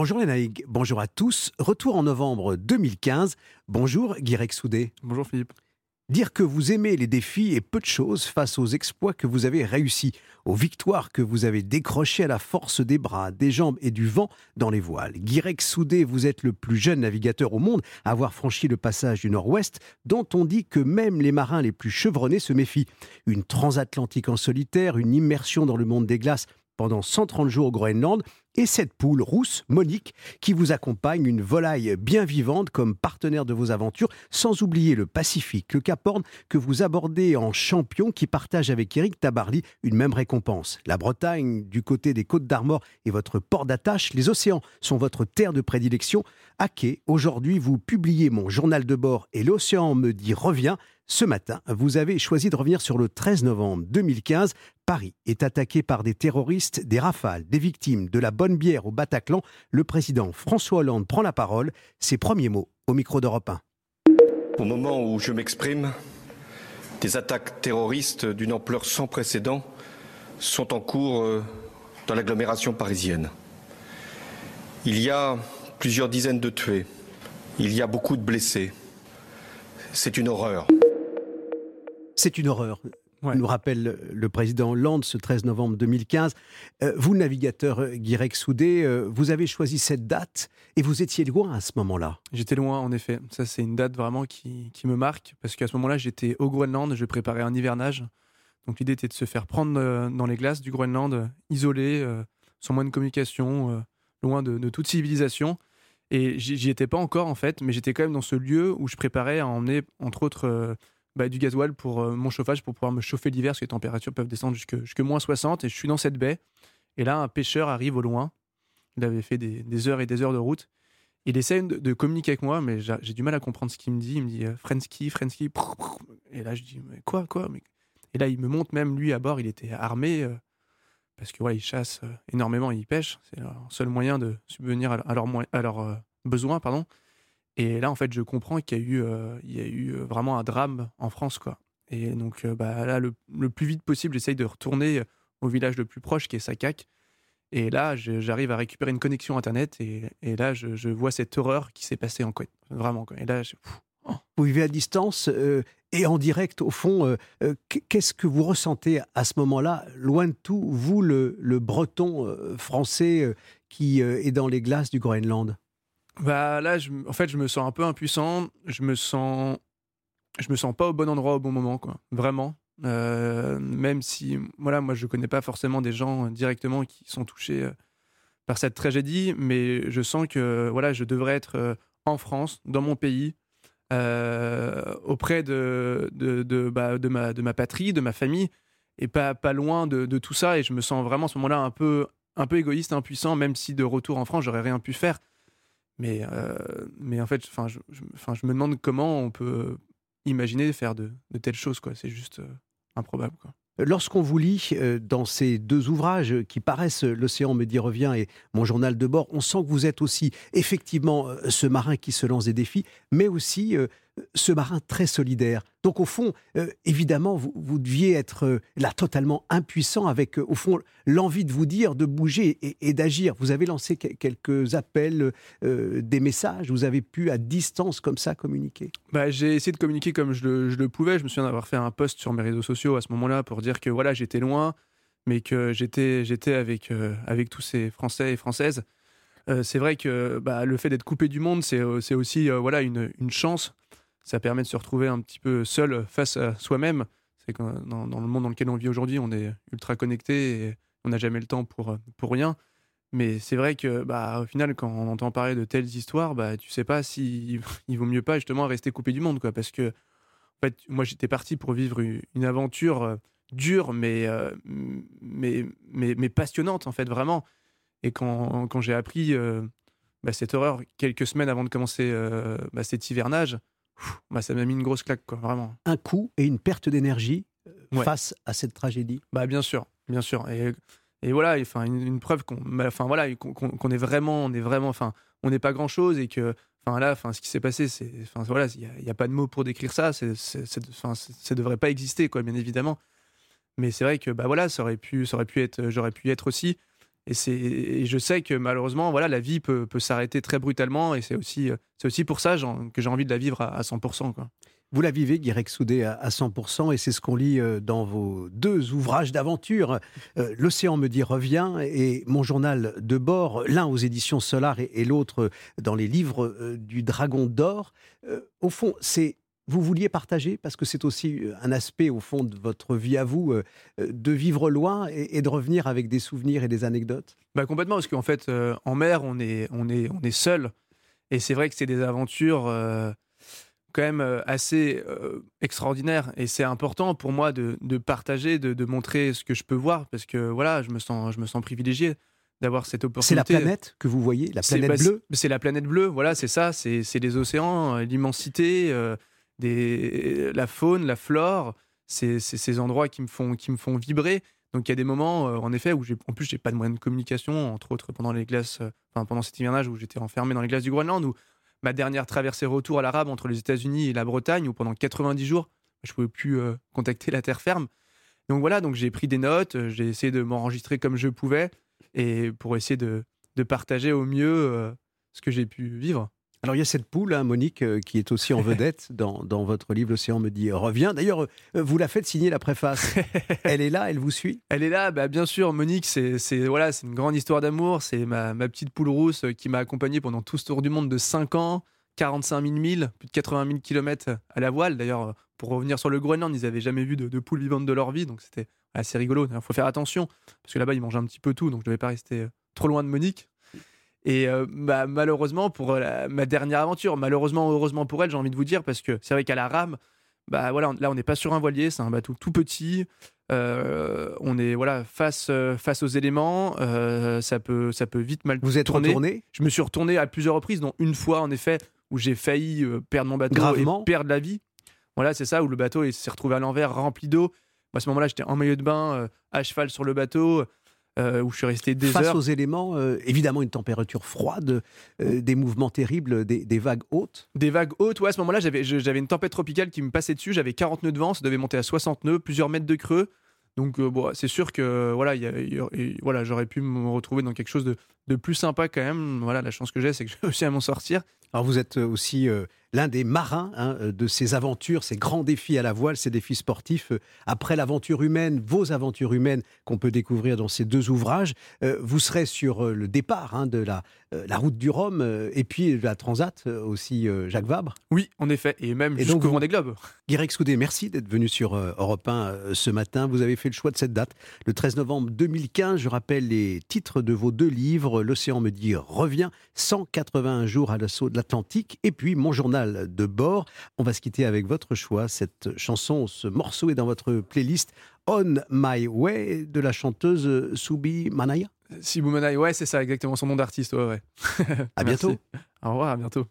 Bonjour Lénaïg, bonjour à tous. Retour en novembre 2015. Bonjour Guirec Soudé. Bonjour Philippe. Dire que vous aimez les défis est peu de choses face aux exploits que vous avez réussis, aux victoires que vous avez décrochées à la force des bras, des jambes et du vent dans les voiles. Guirec Soudé, vous êtes le plus jeune navigateur au monde à avoir franchi le passage du Nord-Ouest, dont on dit que même les marins les plus chevronnés se méfient. Une transatlantique en solitaire, une immersion dans le monde des glaces pendant 130 jours au Groenland, et cette poule rousse, Monique, qui vous accompagne, une volaille bien vivante comme partenaire de vos aventures, sans oublier le Pacifique, le Cap Horn, que vous abordez en champion qui partage avec Eric Tabarly une même récompense. La Bretagne, du côté des Côtes d'Armor, est votre port d'attache, les océans sont votre terre de prédilection. À quai, aujourd'hui, vous publiez mon journal de bord et l'océan me dit revient. Ce matin, vous avez choisi de revenir sur le 13 novembre 2015. Paris est attaqué par des terroristes, des rafales, des victimes, de la bonne bière au Bataclan. Le président François Hollande prend la parole. Ses premiers mots au micro d'Europe 1. Au moment où je m'exprime, des attaques terroristes d'une ampleur sans précédent sont en cours euh, dans l'agglomération parisienne. Il y a plusieurs dizaines de tués. Il y a beaucoup de blessés. C'est une horreur. C'est une horreur. nous rappelle le président Hollande ce 13 novembre 2015. Euh, vous, navigateur Guirec Soudé, euh, vous avez choisi cette date et vous étiez loin à ce moment-là. J'étais loin, en effet. Ça, c'est une date vraiment qui, me marque parce qu'à ce moment-là, j'étais au Groenland, je préparais un hivernage. Donc l'idée était de se faire prendre euh, dans les glaces du Groenland, isolé, sans moyen de communication, loin de, de, toute civilisation. Et j'y étais pas encore en fait, mais j'étais quand même dans ce lieu où je préparais à emmener, entre autres, bah, du gasoil pour euh, mon chauffage pour pouvoir me chauffer l'hiver parce que les températures peuvent descendre jusque, moins 60 et je suis dans cette baie. Et là un pêcheur arrive au loin. Il avait fait des, heures et des heures de route. Il essaie de, communiquer avec moi mais j'ai du mal à comprendre ce qu'il me dit. Il me dit euh, Frensky Frensky et là je dis mais quoi quoi et là il me montre même lui à bord il était armé euh, parce que ouais, il chasse énormément il pêche. C'est leur seul moyen de subvenir à, à leurs besoins pardon et là, en fait, je comprends qu'il y a eu, euh, y a eu euh, vraiment un drame en France, quoi. Et donc, euh, bah, là, le, plus vite possible, j'essaye de retourner au village le plus proche, qui est Sakak. Et là, j'arrive à récupérer une connexion Internet. Et, là, je, vois cette horreur qui s'est passée en Côte. Vraiment. Quoi. Et là. Vous vivez à distance et en direct, au fond, qu'est-ce que vous ressentez à ce moment-là, loin de tout, vous, le breton français qui est dans les glaces du Groenland? Bah là, en fait, je me sens un peu impuissant. Je me sens, je me sens pas au bon endroit au bon moment, quoi. Vraiment. Euh, même si, voilà, moi, je connais pas forcément des gens euh, directement qui sont touchés euh, par cette tragédie, mais je sens que, voilà, je devrais être en France, dans mon pays, auprès de, bah, de, ma, de ma patrie, de ma famille, et pas, pas loin de, de tout ça. Et je me sens vraiment à ce moment-là un peu, un peu égoïste, impuissant, même si de retour en France, j'aurais rien pu faire. Mais, euh, mais en fait, je, me demande comment on peut imaginer faire de, telles choses. C'est juste euh, improbable. Quoi. Lorsqu'on vous lit euh, dans ces deux ouvrages qui paraissent L'océan me dit revient et Mon journal de bord, on sent que vous êtes aussi effectivement ce marin qui se lance des défis, mais aussi ce marin très solidaire. Donc au fond, euh, évidemment, vous, deviez être euh, là totalement impuissant avec, euh, au fond, l'envie de vous dire, de bouger et, d'agir. Vous avez lancé quelques appels, des messages, vous avez pu à distance comme ça communiquer bah, J'ai essayé de communiquer comme je le, pouvais. Je me souviens d'avoir fait un post sur mes réseaux sociaux à ce moment-là pour dire que voilà, j'étais loin, mais que j'étais j'étais avec, avec tous ces Français et Françaises. c'est vrai que bah, le fait d'être coupé du monde, c'est aussi voilà, une, une chance ça permet de se retrouver un petit peu seul face à soi-même. C'est que dans, le monde dans lequel on vit aujourd'hui, on est ultra connecté et on n'a jamais le temps pour, pour rien. Mais c'est vrai que, bah, au final, quand on entend parler de telles histoires, bah, tu sais pas s'il il vaut mieux pas justement rester coupé du monde, quoi. Parce que, en fait, moi, j'étais parti pour vivre une aventure euh, dure, mais, euh, mais, mais, mais, passionnante, en fait, vraiment. Et quand, quand j'ai appris euh, bah, cette horreur quelques semaines avant de commencer bah, cet hivernage, bah, ça m'a mis une grosse claque, quoi, vraiment. Un coup et une perte d'énergie euh, face à cette tragédie bah, Bien sûr, bien sûr. Et, et voilà, enfin, une, preuve qu'on bah, enfin, voilà, qu'on est vraiment, on est vraiment, enfin, on n'est pas grand-chose et que Enfin là, enfin, ce qui s'est passé, c'est, enfin voilà, il n'y a, pas de mots pour décrire ça. C'est, enfin, ça devrait pas exister, quoi, bien évidemment. Mais c'est vrai que bah voilà, ça aurait pu, ça aurait pu être, j'aurais pu y être aussi. Et, et je sais que malheureusement, voilà, la vie peut, peut s'arrêter très brutalement. Et c'est aussi, c'est aussi pour ça que j'ai envie de la vivre à, à 100%. Quoi. Vous la vivez, Guirec Soudé, à 100%, et c'est ce qu'on lit euh, dans vos deux ouvrages d'aventure. Euh, L'océan me dit revient et mon journal de bord, l'un aux éditions Solar et, l'autre dans les livres euh, du Dragon d'Or. Au fond, c'est vous vouliez partager, parce que c'est aussi un aspect au fond de votre vie à vous, de vivre loin et, de revenir avec des souvenirs et des anecdotes? Bah Complètement, parce qu'en fait, en mer, on est, on est, on est seul. Et c'est vrai que c'est des aventures quand même euh, assez euh, extraordinaire et c'est important pour moi de, partager, de, montrer ce que je peux voir parce que voilà, je me sens, je me sens privilégié d'avoir cette opportunité. C'est la planète que vous voyez, la planète bleue? C'est la planète bleue, voilà, c'est ça, c'est les océans, euh, l'immensité, la faune, la flore, c'est ces endroits qui me, font, vibrer. Donc il y a des moments, en effet, où en plus j'ai pas de moyens de communication, entre autres pendant les glaces, enfin, pendant cet hivernage où j'étais enfermé dans les glaces du Groenland, où ma dernière traversée retour à l'arabe entre les États-Unis et la Bretagne, où pendant 90 jours, je pouvais plus euh, contacter la terre ferme. Donc voilà, donc j'ai pris des notes, euh, j'ai essayé de m'enregistrer comme je pouvais, et pour essayer de, partager au mieux euh, ce que j'ai pu vivre. Alors il y a cette poule, hein, Monique, euh, qui est aussi en vedette dans, dans votre livre L'océan me dit reviens. D'ailleurs, euh, vous la faites signer la préface. elle est là, elle vous suit? Elle est là, bah, bien sûr. Monique, c'est voilà, une grande histoire d'amour. C'est ma, ma, petite poule rousse euh, qui m'a accompagné pendant tout ce tour du monde de 5 ans, 45 000 milles, plus de 80 000 km à la voile. D'ailleurs, pour revenir sur le Groenland, ils n'avaient jamais vu de, de poule vivante de leur vie, donc c'était assez rigolo. Il faut faire attention, parce que là-bas, ils mangent un petit peu tout, donc je ne devais pas rester trop loin de Monique. Et euh, bah, malheureusement, pour euh, ma dernière aventure, malheureusement, heureusement pour elle, j'ai envie de vous dire, parce que c'est vrai qu'à la rame, bah voilà, là on n'est pas sur un voilier, c'est un bateau tout petit. Euh, on est voilà face face aux éléments, ça peut ça peut vite mal Vous êtes retourné? Je me suis retourné à plusieurs reprises, dont une fois en effet où j'ai failli perdre mon bateau Gravement? et perdre la vie. Voilà, c'est ça où le bateau s'est retrouvé à l'envers, rempli d'eau. À ce moment-là, j'étais en maillot de bain, à cheval sur le bateau. Euh, où je suis resté des Face heures. aux éléments, euh, évidemment une température froide, euh, des mouvements terribles, des, vagues hautes. Des vagues hautes, ouais, à ce moment-là, j'avais, j'avais une tempête tropicale qui me passait dessus, j'avais 40 nœuds de vent, ça devait monter à 60 nœuds, plusieurs mètres de creux. Donc bon, c'est sûr que voilà, voilà, j'aurais pu me retrouver dans quelque chose de, de, plus sympa quand même. Voilà, la chance que j'ai, c'est que j'ai réussi à m'en sortir. Alors vous êtes aussi l'un des marins hein, euh, de ces aventures, ces grands défis à la voile, ces défis sportifs. Euh, après l'aventure humaine, vos aventures humaines qu'on peut découvrir dans ces deux ouvrages, euh, vous serez sur le départ hein, de la, la route du Rhum et puis la Transat aussi, Jacques Vabre. Oui, en effet, et même jusqu'au des Globes. Guirec Soudé, merci d'être venu sur Europe 1 ce matin. Vous avez fait le choix de cette date, le 13 novembre 2015. Je rappelle les titres de vos deux livres. L'océan me dit revient, 181 jours à l'assaut de l'Atlantique, et puis mon journal de bord. On va se quitter avec votre choix. Cette chanson, ce morceau est dans votre playlist On My Way de la chanteuse Subi Manaya. Subi Manaya, ouais, c'est ça, exactement, son nom d'artiste. Ouais, ouais. à bientôt. Au revoir, à bientôt.